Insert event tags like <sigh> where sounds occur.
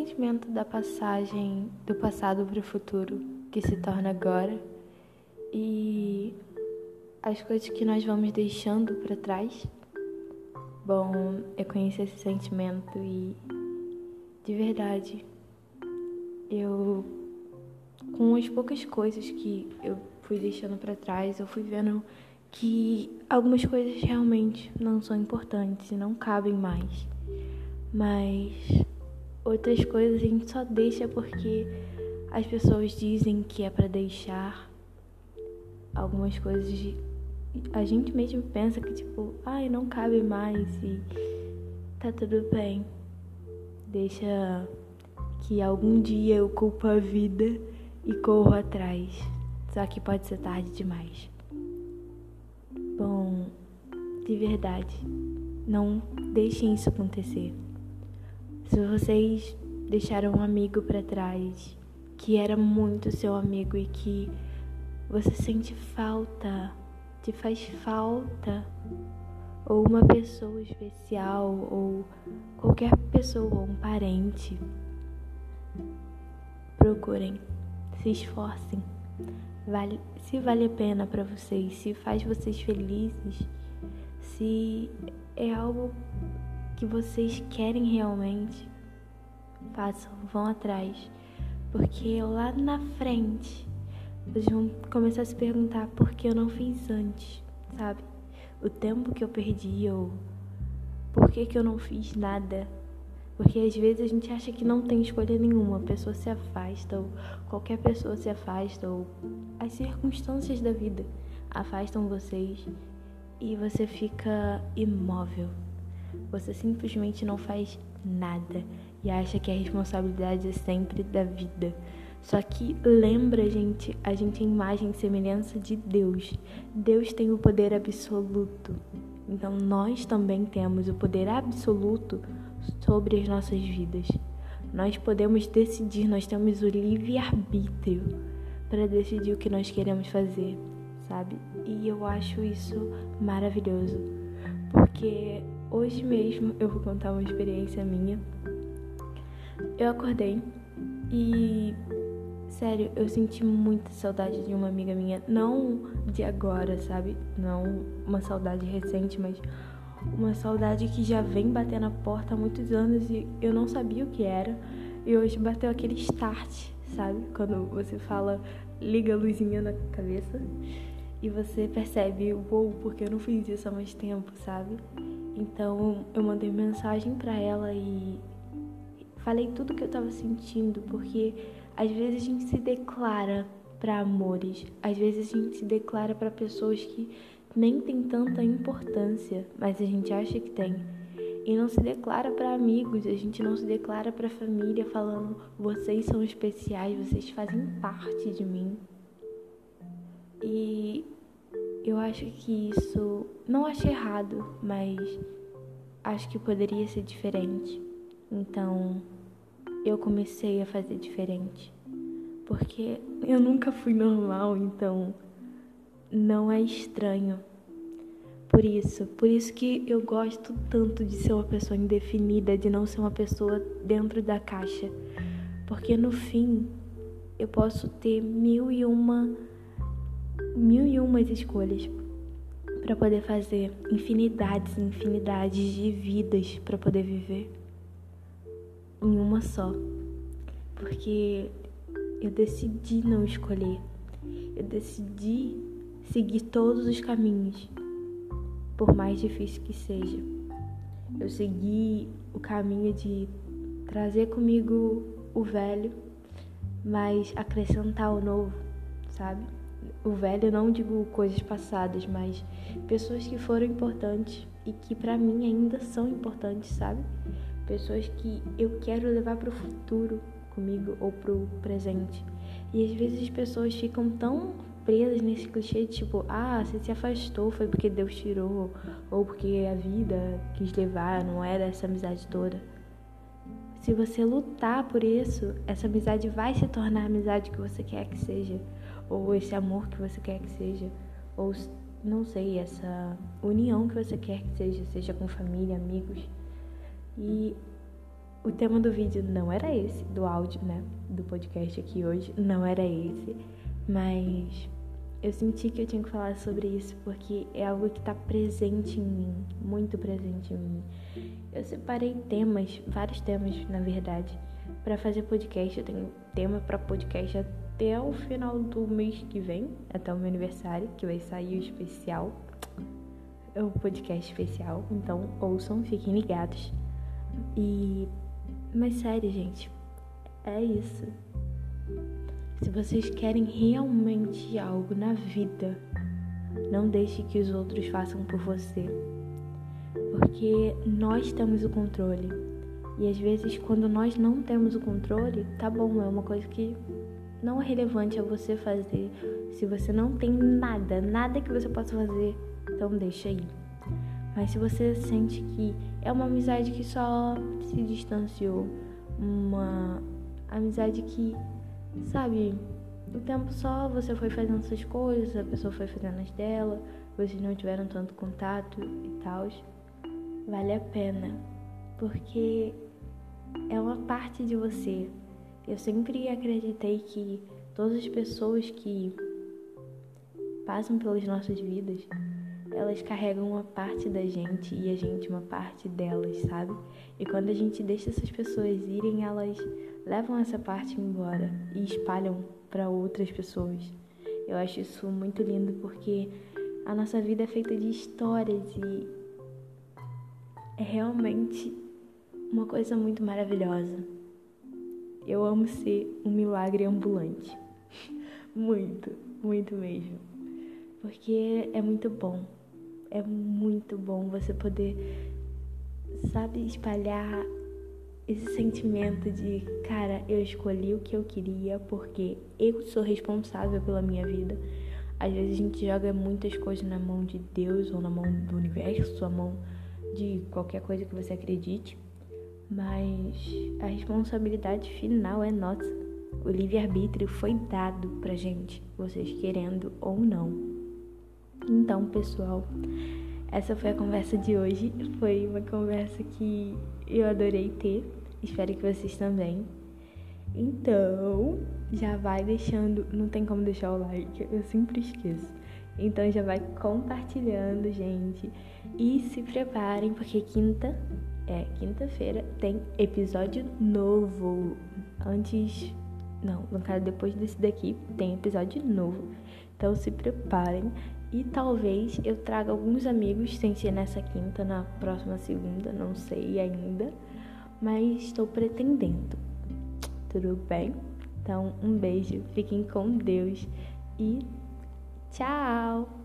sentimento da passagem do passado para o futuro que se torna agora e as coisas que nós vamos deixando para trás. Bom, eu conheci esse sentimento e de verdade eu com as poucas coisas que eu fui deixando para trás, eu fui vendo que algumas coisas realmente não são importantes e não cabem mais. Mas outras coisas a gente só deixa porque as pessoas dizem que é para deixar. Algumas coisas a gente mesmo pensa que tipo, ai, não cabe mais e tá tudo bem. Deixa que algum dia eu culpo a vida e corro atrás. Só que pode ser tarde demais. Bom, de verdade, não deixem isso acontecer. Se vocês deixaram um amigo para trás que era muito seu amigo e que você sente falta, te faz falta, ou uma pessoa especial, ou qualquer pessoa, um parente, procurem, se esforcem. Vale, se vale a pena para vocês, se faz vocês felizes, se é algo que vocês querem realmente, façam, vão atrás. Porque lá na frente, vocês vão começar a se perguntar por que eu não fiz antes, sabe? O tempo que eu perdi ou por que, que eu não fiz nada. Porque às vezes a gente acha que não tem escolha nenhuma, a pessoa se afasta, ou qualquer pessoa se afasta, ou as circunstâncias da vida afastam vocês e você fica imóvel. Você simplesmente não faz nada e acha que a responsabilidade é sempre da vida. Só que lembra, gente, a gente é imagem e semelhança de Deus. Deus tem o poder absoluto. Então nós também temos o poder absoluto sobre as nossas vidas. Nós podemos decidir, nós temos o livre-arbítrio para decidir o que nós queremos fazer, sabe? E eu acho isso maravilhoso, porque Hoje mesmo eu vou contar uma experiência minha. Eu acordei e, sério, eu senti muita saudade de uma amiga minha. Não de agora, sabe? Não uma saudade recente, mas uma saudade que já vem bater na porta há muitos anos e eu não sabia o que era. E hoje bateu aquele start, sabe? Quando você fala, liga a luzinha na cabeça e você percebe, uou, wow, porque eu não fiz isso há mais tempo, sabe? Então eu mandei mensagem para ela e falei tudo que eu tava sentindo, porque às vezes a gente se declara para amores, às vezes a gente se declara para pessoas que nem tem tanta importância, mas a gente acha que tem. E não se declara para amigos, a gente não se declara para família falando vocês são especiais, vocês fazem parte de mim. E eu acho que isso não acho errado, mas acho que poderia ser diferente. Então, eu comecei a fazer diferente. Porque eu nunca fui normal, então não é estranho. Por isso, por isso que eu gosto tanto de ser uma pessoa indefinida, de não ser uma pessoa dentro da caixa. Porque no fim, eu posso ter mil e uma mil e umas escolhas para poder fazer infinidades e infinidades de vidas para poder viver em uma só. Porque eu decidi não escolher. Eu decidi seguir todos os caminhos, por mais difícil que seja. Eu segui o caminho de trazer comigo o velho, mas acrescentar o novo, sabe? O velho não digo coisas passadas, mas pessoas que foram importantes e que para mim ainda são importantes, sabe? Pessoas que eu quero levar para o futuro comigo ou para o presente. E às vezes as pessoas ficam tão presas nesse clichê de tipo, ah, você se afastou foi porque Deus tirou ou porque a vida quis levar, não era essa amizade toda. Se você lutar por isso, essa amizade vai se tornar a amizade que você quer que seja ou esse amor que você quer que seja, ou não sei, essa união que você quer que seja, seja com família, amigos. E o tema do vídeo não era esse, do áudio, né? Do podcast aqui hoje, não era esse. Mas eu senti que eu tinha que falar sobre isso porque é algo que está presente em mim, muito presente em mim. Eu separei temas, vários temas, na verdade, para fazer podcast. Eu tenho tema para podcast até o final do mês que vem, até o meu aniversário, que vai sair o especial, o podcast especial. Então ouçam, fiquem ligados. E mas sério, gente, é isso. Se vocês querem realmente algo na vida, não deixe que os outros façam por você. Porque nós temos o controle. E às vezes, quando nós não temos o controle, tá bom, é uma coisa que não é relevante a você fazer. Se você não tem nada, nada que você possa fazer, então deixa aí. Mas se você sente que é uma amizade que só se distanciou, uma amizade que Sabe, o tempo só você foi fazendo essas coisas, a pessoa foi fazendo as dela, vocês não tiveram tanto contato e tal. Vale a pena, porque é uma parte de você. Eu sempre acreditei que todas as pessoas que passam pelas nossas vidas, elas carregam uma parte da gente e a gente uma parte delas, sabe? E quando a gente deixa essas pessoas irem, elas levam essa parte embora e espalham para outras pessoas. Eu acho isso muito lindo porque a nossa vida é feita de histórias e é realmente uma coisa muito maravilhosa. Eu amo ser um milagre ambulante. <laughs> muito, muito mesmo. Porque é muito bom. É muito bom você poder, sabe, espalhar esse sentimento de, cara, eu escolhi o que eu queria porque eu sou responsável pela minha vida. Às vezes a gente joga muitas coisas na mão de Deus ou na mão do universo, a mão de qualquer coisa que você acredite, mas a responsabilidade final é nossa. O livre-arbítrio foi dado pra gente, vocês querendo ou não. Então, pessoal, essa foi a conversa de hoje. Foi uma conversa que eu adorei ter. Espero que vocês também. Então, já vai deixando, não tem como deixar o like, eu sempre esqueço. Então já vai compartilhando, gente. E se preparem, porque quinta, é, quinta-feira tem episódio novo. Antes, não, no caso depois desse daqui tem episódio novo. Então se preparem e talvez eu traga alguns amigos, sem ser nessa quinta, na próxima segunda, não sei ainda mas estou pretendendo. Tudo bem? Então, um beijo, fiquem com Deus e tchau!